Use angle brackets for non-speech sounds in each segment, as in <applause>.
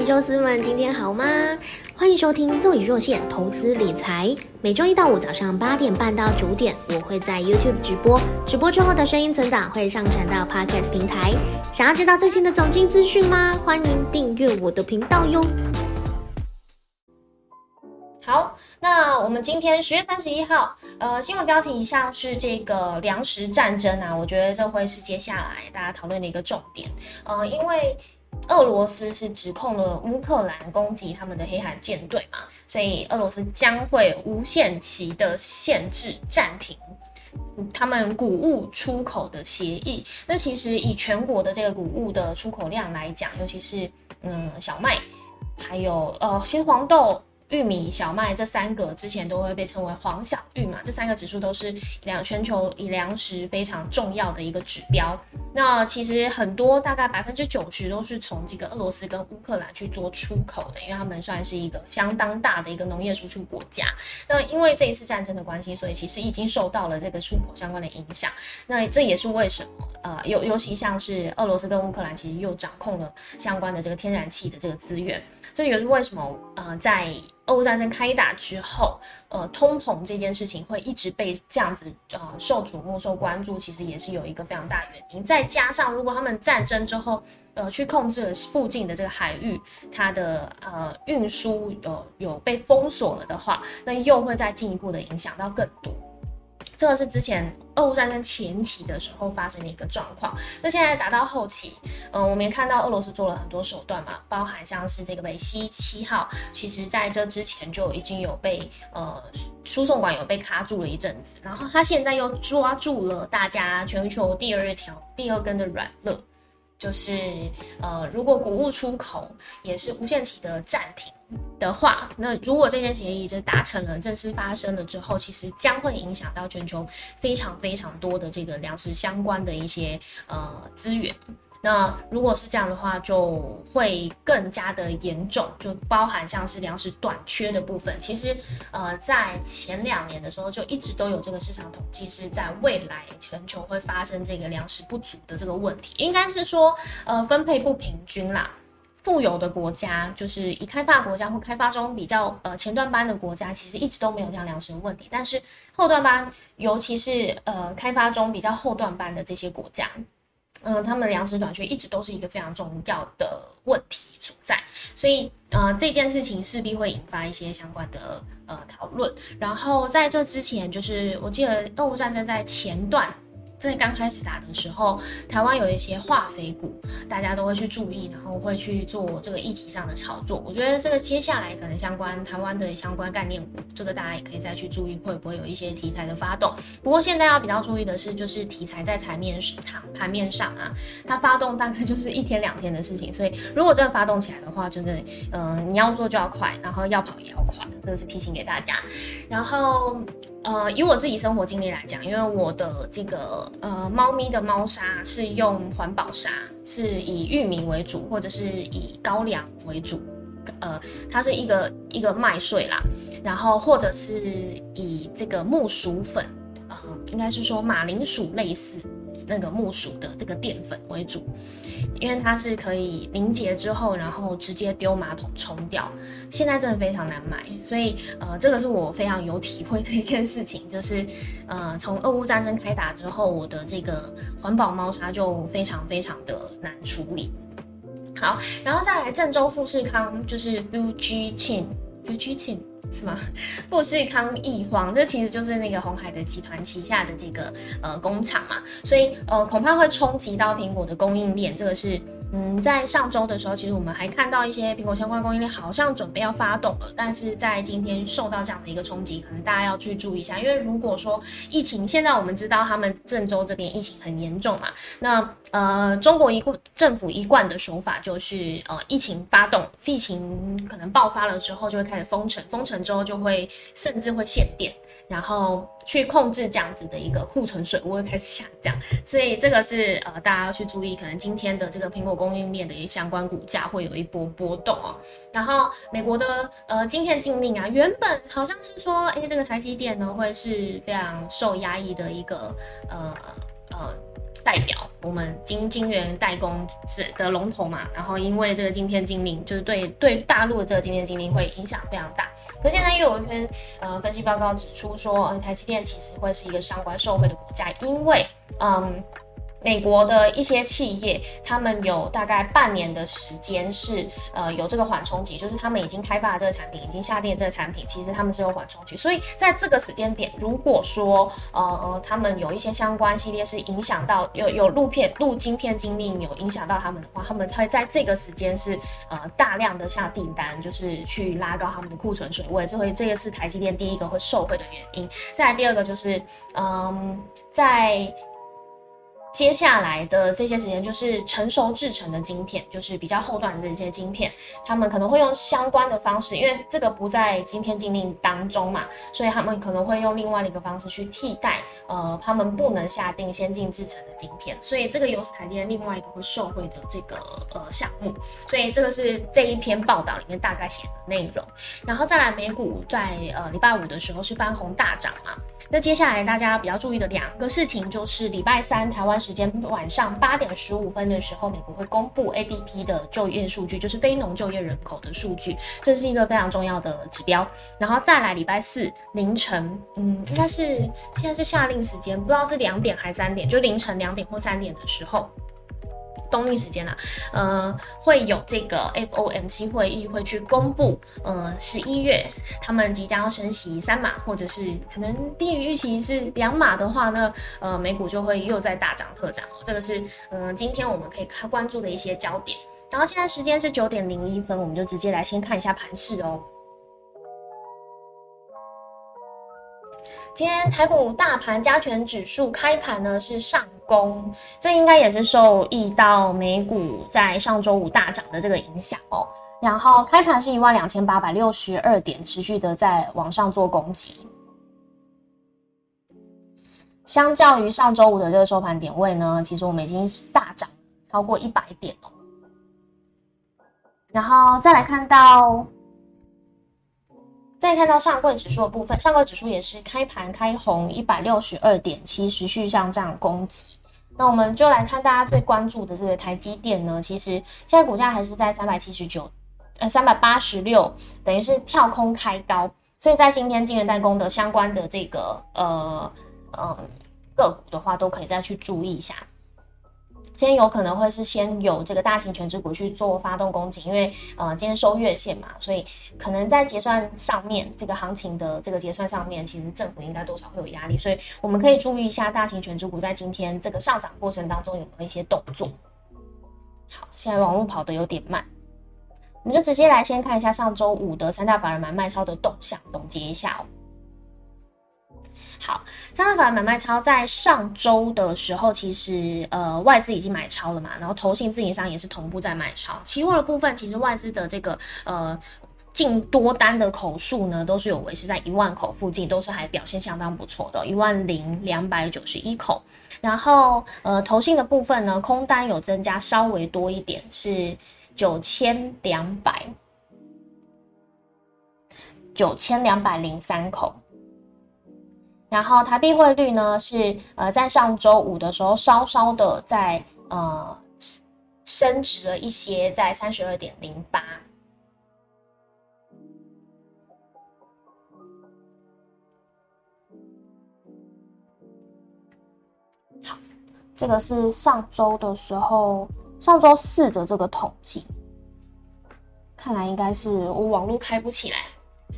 肉丝们，今天好吗？欢迎收听《奏以若现投资理财》，每周一到五早上八点半到九点，我会在 YouTube 直播，直播之后的声音存档会上传到 Podcast 平台。想要知道最新的总经资讯吗？欢迎订阅我的频道哟。好，那我们今天十月三十一号，呃，新闻标题以上是这个粮食战争啊，我觉得这会是接下来大家讨论的一个重点，呃，因为。俄罗斯是指控了乌克兰攻击他们的黑海舰队嘛，所以俄罗斯将会无限期的限制暂停他们谷物出口的协议。那其实以全国的这个谷物的出口量来讲，尤其是嗯小麦，还有呃新黄豆。玉米、小麦这三个之前都会被称为黄小玉嘛，这三个指数都是粮全球以粮食非常重要的一个指标。那其实很多大概百分之九十都是从这个俄罗斯跟乌克兰去做出口的，因为他们算是一个相当大的一个农业输出国家。那因为这一次战争的关系，所以其实已经受到了这个出口相关的影响。那这也是为什么呃，尤尤其像是俄罗斯跟乌克兰，其实又掌控了相关的这个天然气的这个资源。这也是为什么呃，在俄乌战争开打之后，呃，通膨这件事情会一直被这样子呃受瞩目、受关注，其实也是有一个非常大原因。再加上，如果他们战争之后，呃，去控制了附近的这个海域，它的呃运输有有被封锁了的话，那又会再进一步的影响到更多。这是之前俄乌战争前期的时候发生的一个状况。那现在达到后期，嗯，我们也看到俄罗斯做了很多手段嘛，包含像是这个北溪七号，其实在这之前就已经有被呃输送管有被卡住了一阵子，然后他现在又抓住了大家全球第二条第二根的软肋，就是呃，如果谷物出口也是无限期的暂停。的话，那如果这件协议就达成了，正式发生了之后，其实将会影响到全球非常非常多的这个粮食相关的一些呃资源。那如果是这样的话，就会更加的严重，就包含像是粮食短缺的部分。其实呃，在前两年的时候，就一直都有这个市场统计是在未来全球会发生这个粮食不足的这个问题，应该是说呃分配不平均啦。富有的国家，就是以开发国家或开发中比较呃前段班的国家，其实一直都没有这样粮食的问题。但是后段班，尤其是呃开发中比较后段班的这些国家，嗯，他们粮食短缺一直都是一个非常重要的问题所在。所以呃这件事情势必会引发一些相关的呃讨论。然后在这之前，就是我记得俄乌战争在前段。在刚开始打的时候，台湾有一些化肥股，大家都会去注意，然后会去做这个议题上的炒作。我觉得这个接下来可能相关台湾的相关概念股，这个大家也可以再去注意，会不会有一些题材的发动。不过现在要比较注意的是，就是题材在台面上、盘面上啊，它发动大概就是一天两天的事情。所以如果真的发动起来的话，真的，嗯，你要做就要快，然后要跑也要快，这个是提醒给大家。然后。呃，以我自己生活经历来讲，因为我的这个呃猫咪的猫砂是用环保砂，是以玉米为主，或者是以高粱为主，呃，它是一个一个麦穗啦，然后或者是以这个木薯粉，呃，应该是说马铃薯类似。那个木薯的这个淀粉为主，因为它是可以凝结之后，然后直接丢马桶冲掉。现在真的非常难买，所以呃，这个是我非常有体会的一件事情，就是 <laughs> 呃，从俄乌战争开打之后，我的这个环保猫砂就非常非常的难处理。好，然后再来郑州富士康，就是 Fuji Chin 富士康。是吗？<laughs> 富士康易荒，这其实就是那个红海的集团旗下的这个呃工厂嘛，所以呃恐怕会冲击到苹果的供应链，这个是。嗯，在上周的时候，其实我们还看到一些苹果相关供应链好像准备要发动了，但是在今天受到这样的一个冲击，可能大家要去注意一下，因为如果说疫情现在我们知道他们郑州这边疫情很严重嘛，那呃中国一贯政府一贯的手法就是呃疫情发动，疫情可能爆发了之后就会开始封城，封城之后就会甚至会限电，然后。去控制这样子的一个库存水位开始下降，所以这个是呃大家要去注意，可能今天的这个苹果供应链的一相关股价会有一波波动哦。然后美国的呃晶片禁令啊，原本好像是说，哎，这个台积电呢会是非常受压抑的一个呃呃代表我们晶晶源代工是的龙头嘛，然后因为这个晶片禁令，就是对对大陆的这个晶片禁令会影响非常大。可现在又有一篇呃分析报告指出说，台积电其实会是一个相关受惠的国家，因为嗯。美国的一些企业，他们有大概半年的时间是呃有这个缓冲期，就是他们已经开发了这个产品，已经下定这个产品，其实他们是有缓冲期。所以在这个时间点，如果说呃呃他们有一些相关系列是影响到有有录片录晶片精密有影响到他们的话，他们才在这个时间是呃大量的下订单，就是去拉高他们的库存水位。这会这个是台积电第一个会受惠的原因。再来第二个就是嗯在。接下来的这些时间就是成熟制成的晶片，就是比较后段的这些晶片，他们可能会用相关的方式，因为这个不在晶片禁令当中嘛，所以他们可能会用另外的一个方式去替代，呃，他们不能下定先进制成的晶片，所以这个又是台积电另外一个会受惠的这个呃项目，所以这个是这一篇报道里面大概写的内容，然后再来美股在呃礼拜五的时候是翻红大涨嘛。那接下来大家比较注意的两个事情，就是礼拜三台湾时间晚上八点十五分的时候，美国会公布 ADP 的就业数据，就是非农就业人口的数据，这是一个非常重要的指标。然后再来礼拜四凌晨，嗯，应该是现在是下令时间，不知道是两点还三点，就凌晨两点或三点的时候。冬令时间啊，呃，会有这个 FOMC 会议会去公布，呃，十一月他们即将要升息三码，或者是可能低于预期是两码的话呢，呃，美股就会又在大涨特涨哦。这个是嗯，今天我们可以看关注的一些焦点。然后现在时间是九点零一分，我们就直接来先看一下盘势哦。今天台股大盘加权指数开盘呢是上攻，这应该也是受益到美股在上周五大涨的这个影响哦。然后开盘是一万两千八百六十二点，持续的在往上做攻击。相较于上周五的这个收盘点位呢，其实我们已经大涨超过一百点哦。然后再来看到。再看到上柜指数的部分，上柜指数也是开盘开红一百六十二点七，持续上涨攻击。那我们就来看大家最关注的这个台积电呢，其实现在股价还是在三百七十九，呃三百八十六，等于是跳空开高。所以在今天晶圆代工的相关的这个呃呃个股的话，都可以再去注意一下。今天有可能会是先有这个大型全值股去做发动攻击，因为呃今天收月线嘛，所以可能在结算上面，这个行情的这个结算上面，其实政府应该多少会有压力，所以我们可以注意一下大型全值股在今天这个上涨过程当中有没有一些动作。好，现在网络跑得有点慢，我们就直接来先看一下上周五的三大法人买卖超的动向，总结一下哦。好，三大法人买卖超在上周的时候，其实呃外资已经买超了嘛，然后投信自营商也是同步在买超。期货的部分，其实外资的这个呃进多单的口数呢，都是有维持在一万口附近，都是还表现相当不错的，一万零两百九十一口。然后呃投信的部分呢，空单有增加稍微多一点，是九千两百九千两百零三口。然后台币汇率呢是呃在上周五的时候稍稍的在呃升值了一些，在三十二点零八。好，这个是上周的时候，上周四的这个统计，看来应该是我网络开不起来。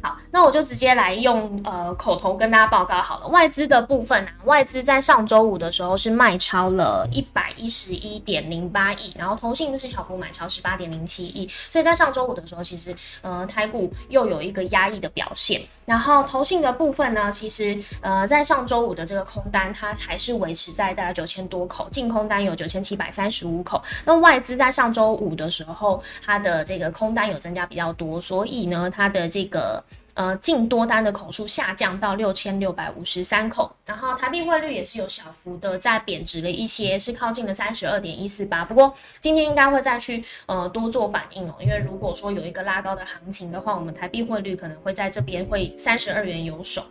好，那我就直接来用呃口头跟大家报告好了。外资的部分啊，外资在上周五的时候是卖超了一百一十一点零八亿，然后同性是小幅买超十八点零七亿，所以在上周五的时候，其实呃台股又有一个压抑的表现。然后投信的部分呢，其实呃在上周五的这个空单，它还是维持在大概九千多口，净空单有九千七百三十五口。那外资在上周五的时候，它的这个空单有增加比较多，所以呢，它的这个。呃，净多单的口数下降到六千六百五十三口，然后台币汇率也是有小幅的在贬值了一些，是靠近了三十二点一四八。不过今天应该会再去呃多做反应哦，因为如果说有一个拉高的行情的话，我们台币汇率可能会在这边会三十二元有手。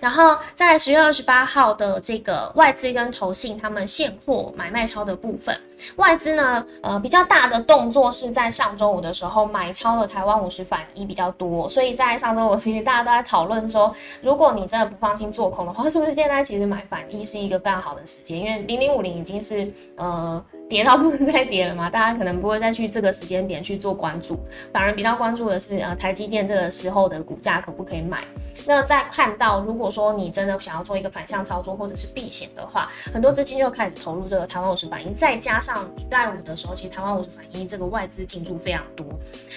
然后在十月二十八号的这个外资跟投信他们现货买卖超的部分，外资呢，呃，比较大的动作是在上周五的时候买超了台湾五十反一比较多，所以在上周五其实大家都在讨论说，如果你真的不放心做空的话，是不是现在其实买反一是一个非常好的时间？因为零零五零已经是呃。跌到不能再跌了嘛？大家可能不会再去这个时间点去做关注，反而比较关注的是呃台积电这个时候的股价可不可以买。那在看到如果说你真的想要做一个反向操作或者是避险的话，很多资金就开始投入这个台湾五十反应，再加上礼拜五的时候，其实台湾五十反应这个外资进驻非常多。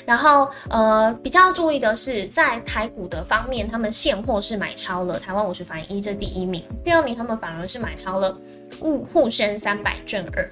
然后呃比较注意的是，在台股的方面，他们现货是买超了台湾五十反应这第一名，第二名他们反而是买超了沪沪深三百正二。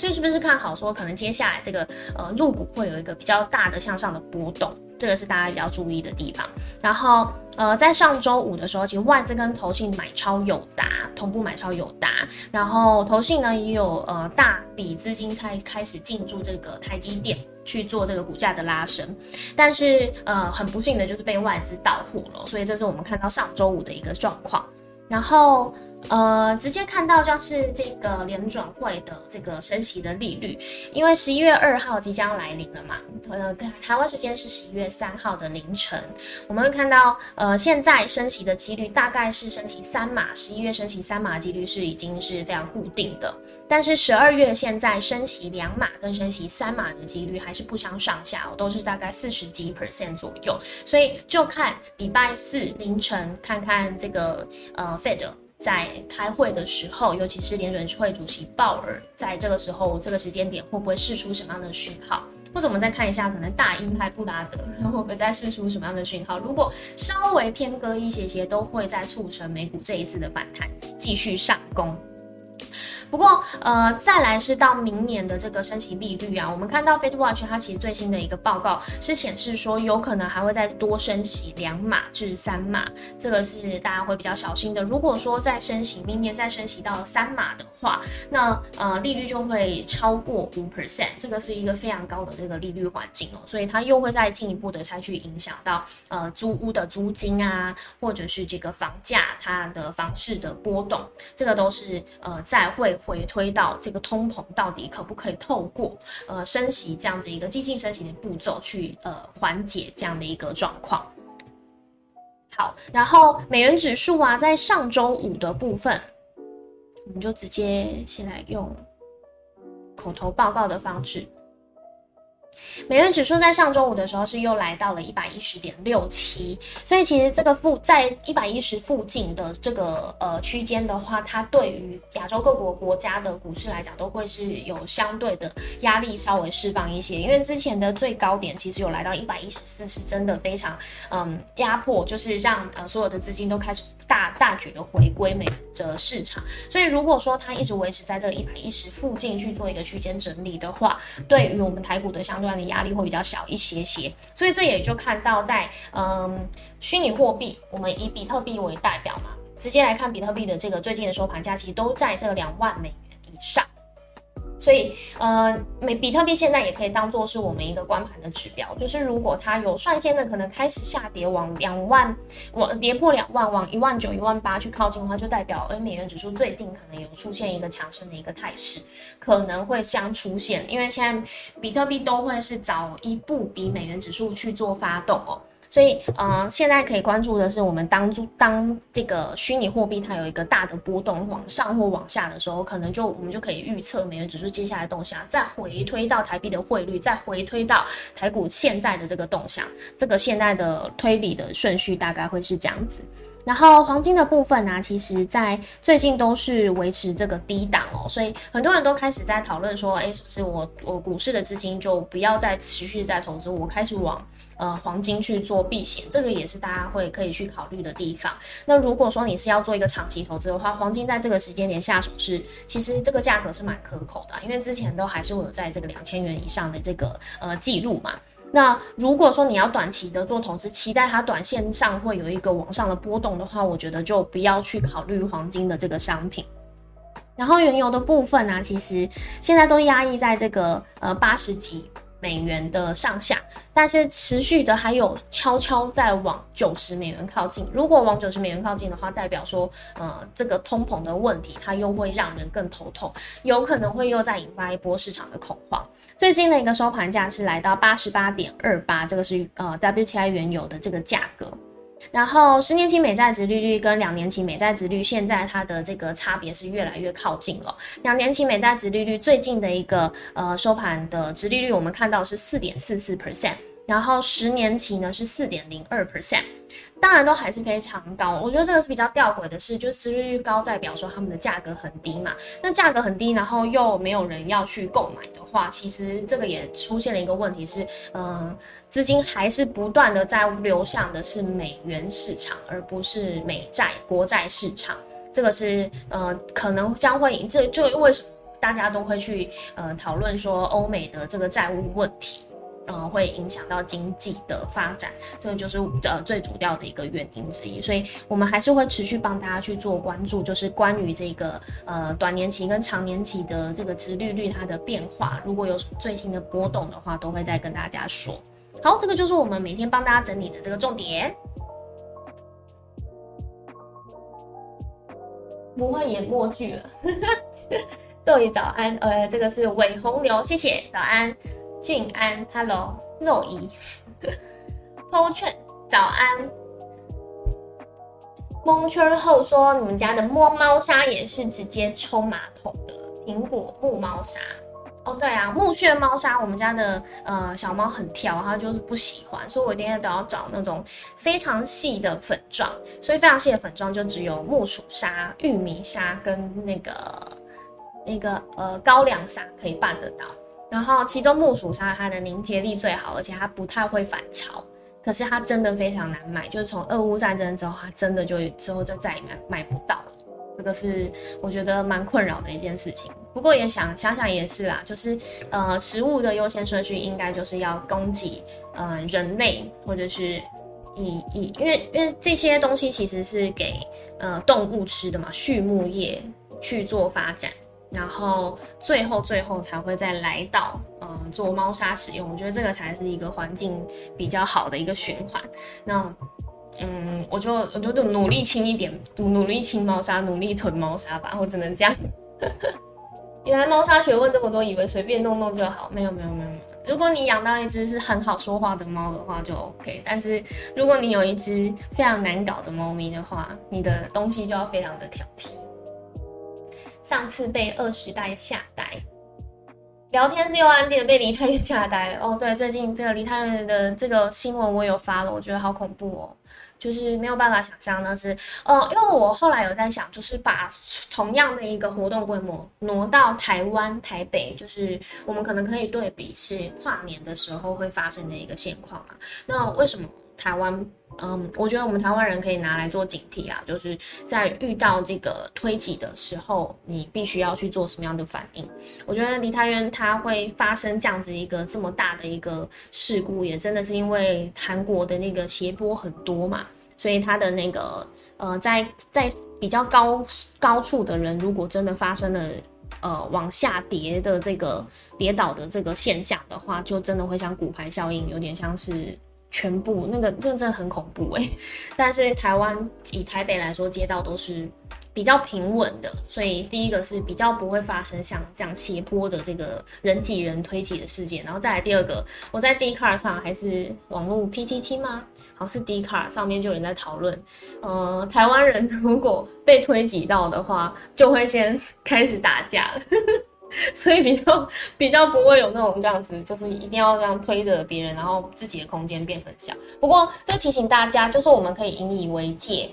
所以是不是看好说，可能接下来这个呃入股会有一个比较大的向上的波动，这个是大家比较注意的地方。然后呃，在上周五的时候，其实外资跟投信买超友达，同步买超友达，然后投信呢也有呃大笔资金才开始进驻这个台积电去做这个股价的拉升，但是呃很不幸的就是被外资倒货了，所以这是我们看到上周五的一个状况。然后。呃，直接看到就是这个联准会的这个升息的利率，因为十一月二号即将来临了嘛，呃，台湾时间是十一月三号的凌晨，我们会看到，呃，现在升息的几率大概是升息三码，十一月升息三码几率是已经是非常固定的，但是十二月现在升息两码跟升息三码的几率还是不相上下，都是大概四十几 percent 左右，所以就看礼拜四凌晨看看这个呃 Fed。在开会的时候，尤其是联准会主席鲍尔，在这个时候这个时间点会不会释出什么样的讯号？或者我们再看一下，可能大鹰派布达德会不会再释出什么样的讯号？如果稍微偏割一些些，都会再促成美股这一次的反弹继续上攻。不过，呃，再来是到明年的这个升息利率啊，我们看到 f a t e Watch 它其实最新的一个报告是显示说，有可能还会再多升息两码至三码，这个是大家会比较小心的。如果说再升息，明年再升息到三码的话，那呃利率就会超过五 percent，这个是一个非常高的这个利率环境哦，所以它又会再进一步的再去影响到呃租屋的租金啊，或者是这个房价它的房市的波动，这个都是呃在才会。回推到这个通膨到底可不可以透过呃升息这样子一个激进升息的步骤去呃缓解这样的一个状况？好，然后美元指数啊，在上周五的部分，我们就直接先来用口头报告的方式。美元指数在上周五的时候是又来到了一百一十点六七，所以其实这个附在一百一十附近的这个呃区间的话，它对于亚洲各国国家的股市来讲，都会是有相对的压力稍微释放一些，因为之前的最高点其实有来到一百一十四，是真的非常嗯压迫，就是让呃所有的资金都开始大大举的回归美的市场，所以如果说它一直维持在这个一百一十附近去做一个区间整理的话，对于我们台股的相对的压力会比较小一些些，所以这也就看到在嗯虚拟货币，我们以比特币为代表嘛，直接来看比特币的这个最近的收盘价，其实都在这两万美元以上。所以，呃，美比特币现在也可以当做是我们一个关盘的指标，就是如果它有率先的可能开始下跌往两万，往跌破两万，往一万九、一万八去靠近的话，就代表，而美元指数最近可能有出现一个强升的一个态势，可能会将出现，因为现在比特币都会是早一步比美元指数去做发动哦。所以，嗯，现在可以关注的是，我们当当这个虚拟货币它有一个大的波动，往上或往下的时候，可能就我们就可以预测美元指数接下来动向，再回推到台币的汇率，再回推到台股现在的这个动向，这个现在的推理的顺序大概会是这样子。然后黄金的部分呢，其实在最近都是维持这个低档哦，所以很多人都开始在讨论说，哎，是不是我我股市的资金就不要再持续在投资，我开始往。呃，黄金去做避险，这个也是大家会可以去考虑的地方。那如果说你是要做一个长期投资的话，黄金在这个时间点下手是，其实这个价格是蛮可口的，因为之前都还是会有在这个两千元以上的这个呃记录嘛。那如果说你要短期的做投资，期待它短线上会有一个往上的波动的话，我觉得就不要去考虑黄金的这个商品。然后原油的部分呢，其实现在都压抑在这个呃八十几。美元的上下，但是持续的还有悄悄在往九十美元靠近。如果往九十美元靠近的话，代表说，呃，这个通膨的问题它又会让人更头痛，有可能会又再引发一波市场的恐慌。最近的一个收盘价是来到八十八点二八，这个是呃 WTI 原油的这个价格。然后十年期美债值利率跟两年期美债值率，现在它的这个差别是越来越靠近了。两年期美债值利率最近的一个呃收盘的值利率，我们看到是四点四四 percent。然后十年期呢是四点零二 percent，当然都还是非常高。我觉得这个是比较吊诡的事，就是殖利率高代表说他们的价格很低嘛。那价格很低，然后又没有人要去购买的话，其实这个也出现了一个问题是，嗯，资金还是不断的在流向的是美元市场，而不是美债国债市场。这个是呃可能将会这就因为大家都会去呃讨论说欧美的这个债务问题。呃，会影响到经济的发展，这个就是呃最主要的一个原因之一。所以，我们还是会持续帮大家去做关注，就是关于这个呃短年期跟长年期的这个殖利率它的变化，如果有最新的波动的话，都会再跟大家说。好，这个就是我们每天帮大家整理的这个重点。不会演默剧了，<laughs> 祝你早安。呃，这个是伪红牛，谢谢，早安。俊安，Hello，肉姨 p o 早安。蒙圈后说，你们家的摸猫砂也是直接冲马桶的苹果木猫砂。哦，对啊，木屑猫砂，我们家的呃小猫很挑，它就是不喜欢，所以我一定要都要找那种非常细的粉状，所以非常细的粉状就只有木薯砂、玉米砂跟那个那个呃高粱砂可以办得到。然后，其中木薯沙它的凝结力最好，而且它不太会反潮。可是它真的非常难买，就是从俄乌战争之后，它真的就之后就再也买买不到了。这个是我觉得蛮困扰的一件事情。不过也想想想也是啦，就是呃，食物的优先顺序应该就是要供给呃人类，或者是以以因为因为这些东西其实是给呃动物吃的嘛，畜牧业去做发展。然后最后最后才会再来到，嗯，做猫砂使用。我觉得这个才是一个环境比较好的一个循环。那，嗯，我就我就努力清一点，努努力清猫砂，努力囤猫砂吧。我只能这样。<laughs> 原来猫砂学问这么多，以为随便弄弄就好。没有没有没有没有。如果你养到一只是很好说话的猫的话，就 OK。但是如果你有一只非常难搞的猫咪的话，你的东西就要非常的挑剔。上次被二十代吓呆，聊天是又安静的，被梨泰院吓呆了。哦，对，最近这个梨泰院的这个新闻我有发了，我觉得好恐怖哦，就是没有办法想象那是，呃，因为我后来有在想，就是把同样的一个活动规模挪到台湾台北，就是我们可能可以对比是跨年的时候会发生的一个现况嘛？那为什么台湾？嗯，我觉得我们台湾人可以拿来做警惕啊，就是在遇到这个推挤的时候，你必须要去做什么样的反应。我觉得梨泰院它会发生这样子一个这么大的一个事故，也真的是因为韩国的那个斜坡很多嘛，所以它的那个呃，在在比较高高处的人，如果真的发生了呃往下跌的这个跌倒的这个现象的话，就真的会像骨牌效应，有点像是。全部那个真的很恐怖哎，<laughs> 但是台湾以台北来说，街道都是比较平稳的，所以第一个是比较不会发生像这样斜坡的这个人挤人推挤的事件，然后再来第二个，我在 D car 上还是网络 PTT 吗？好像是 D car 上面就有人在讨论，呃，台湾人如果被推挤到的话，就会先 <laughs> 开始打架了。<laughs> 所以比较比较不会有那种这样子，就是一定要这样推着别人，然后自己的空间变很小。不过这提醒大家，就是我们可以引以为戒。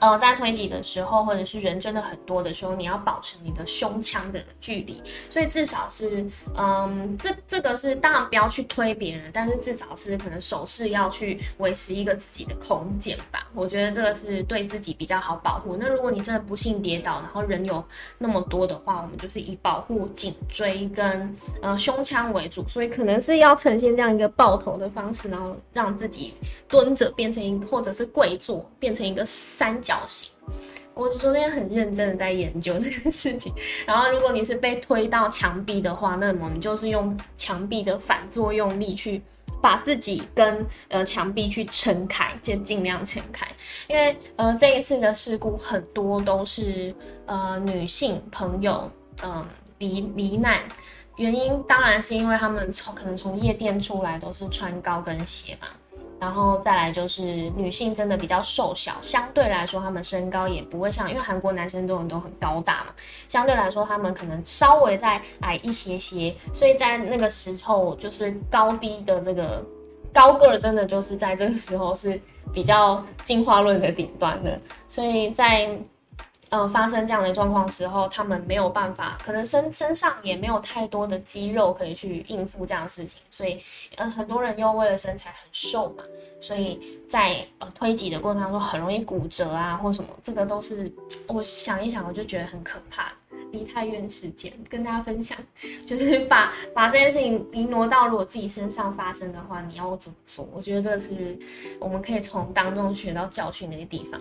呃，在推挤的时候，或者是人真的很多的时候，你要保持你的胸腔的距离。所以至少是，嗯，这这个是当然不要去推别人，但是至少是可能手势要去维持一个自己的空间吧。我觉得这个是对自己比较好保护。那如果你真的不幸跌倒，然后人有那么多的话，我们就是以保护颈椎跟呃胸腔为主，所以可能是要呈现这样一个抱头的方式，然后让自己蹲着变成一，或者是跪坐变成一个三。脚型，我昨天很认真的在研究这件事情。然后，如果你是被推到墙壁的话，那我们就是用墙壁的反作用力去把自己跟呃墙壁去撑开，就尽量撑开。因为呃这一次的事故很多都是呃女性朋友嗯罹罹难，原因当然是因为他们从可能从夜店出来都是穿高跟鞋嘛。然后再来就是女性真的比较瘦小，相对来说他们身高也不会像，因为韩国男生都很都很高大嘛，相对来说他们可能稍微再矮一些些，所以在那个时候就是高低的这个高个儿真的就是在这个时候是比较进化论的顶端的，所以在。呃，发生这样的状况时候，他们没有办法，可能身身上也没有太多的肌肉可以去应付这样的事情，所以呃，很多人又为了身材很瘦嘛，所以在呃推挤的过程当中很容易骨折啊，或什么，这个都是我想一想我就觉得很可怕。梨太院事件跟大家分享，就是 <laughs> 把把这件事情移挪到如果自己身上发生的话，你要怎么做？我觉得这是我们可以从当中学到教训的一个地方。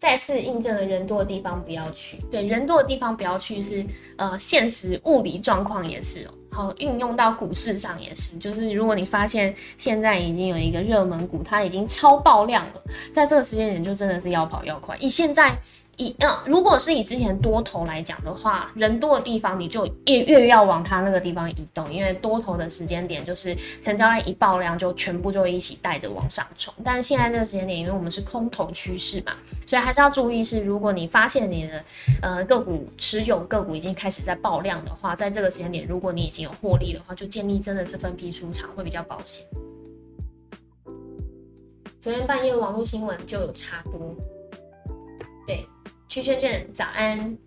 再次印证了人多的地方不要去。对，人多的地方不要去是呃现实物理状况也是哦。好，运用到股市上也是，就是如果你发现现在已经有一个热门股，它已经超爆量了，在这个时间点就真的是要跑要快。以现在。以嗯，如果是以之前多头来讲的话，人多的地方你就越越要往它那个地方移动，因为多头的时间点就是成交量一爆量就全部就一起带着往上冲。但是现在这个时间点，因为我们是空头趋势嘛，所以还是要注意是，如果你发现你的呃个股持有个股已经开始在爆量的话，在这个时间点，如果你已经有获利的话，就建议真的是分批出场会比较保险。昨天半夜网络新闻就有插播，对。曲圈圈，早安。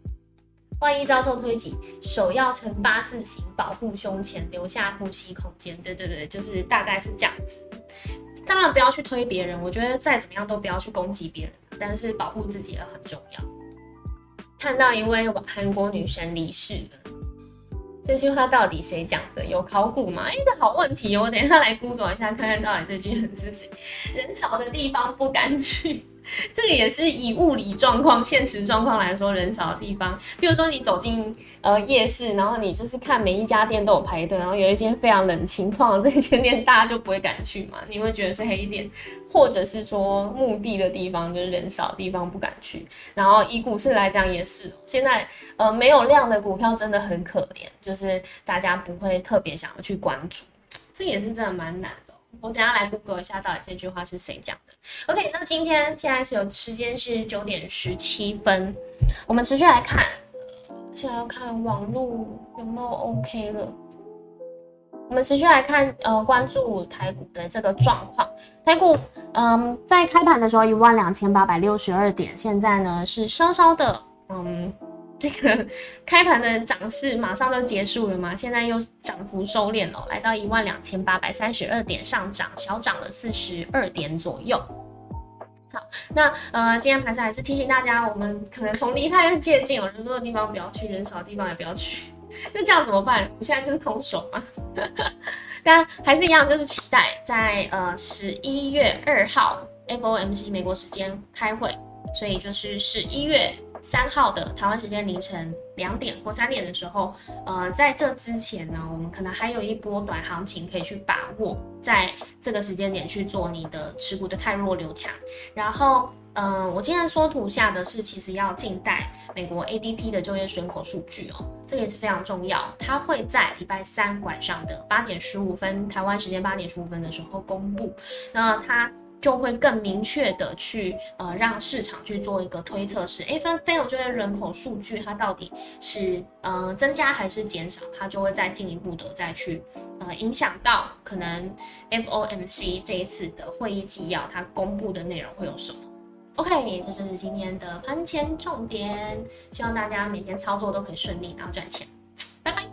万一遭受推挤，手要呈八字形，保护胸前，留下呼吸空间。对对对，就是大概是这样子。当然不要去推别人，我觉得再怎么样都不要去攻击别人，但是保护自己也很重要。看到一位韩国女神离世了，这句话到底谁讲的？有考古吗？哎，这好问题哦，我等一下来 Google 一下，看看到底这句人是谁。人少的地方不敢去。<laughs> 这个也是以物理状况、现实状况来说，人少的地方，比如说你走进呃夜市，然后你就是看每一家店都有排队，然后有一间非常冷清，通常这一间店大家就不会敢去嘛，你会觉得是黑店，或者是说墓地的地方，就是人少的地方不敢去。然后以股市来讲也是，现在呃没有量的股票真的很可怜，就是大家不会特别想要去关注，这也是真的蛮难的。我等下来 Google 一下，到底这句话是谁讲的。OK，那今天现在是有时间是九点十七分，我们持续来看，现在要看网络有没有 OK 了。我们持续来看，呃，关注台股的这个状况。台股，嗯，在开盘的时候一万两千八百六十二点，现在呢是稍稍的，嗯。这个 <laughs> 开盘的涨势马上就结束了嘛？现在又涨幅收敛了，来到一万两千八百三十二点，上涨小涨了四十二点左右。好，那呃，今天盘上还是提醒大家，我们可能从离太院借近，人多的地方不要去，人少的地方也不要去。<laughs> 那这样怎么办？我现在就是空手嘛。<laughs> 但还是一样，就是期待在呃十一月二号 FOMC 美国时间开会，所以就是十一月。三号的台湾时间凌晨两点或三点的时候，呃，在这之前呢，我们可能还有一波短行情可以去把握，在这个时间点去做你的持股的太弱留强。然后，嗯，我今天缩图下的是，其实要静待美国 ADP 的就业人口数据哦，这个也是非常重要，它会在礼拜三晚上的八点十五分，台湾时间八点十五分的时候公布。那它。就会更明确的去呃让市场去做一个推测，是哎分非农就业人口数据它到底是呃增加还是减少，它就会再进一步的再去呃影响到可能 FOMC 这一次的会议纪要它公布的内容会有什么。OK，这就是今天的盘前重点，希望大家每天操作都可以顺利，然后赚钱。拜拜。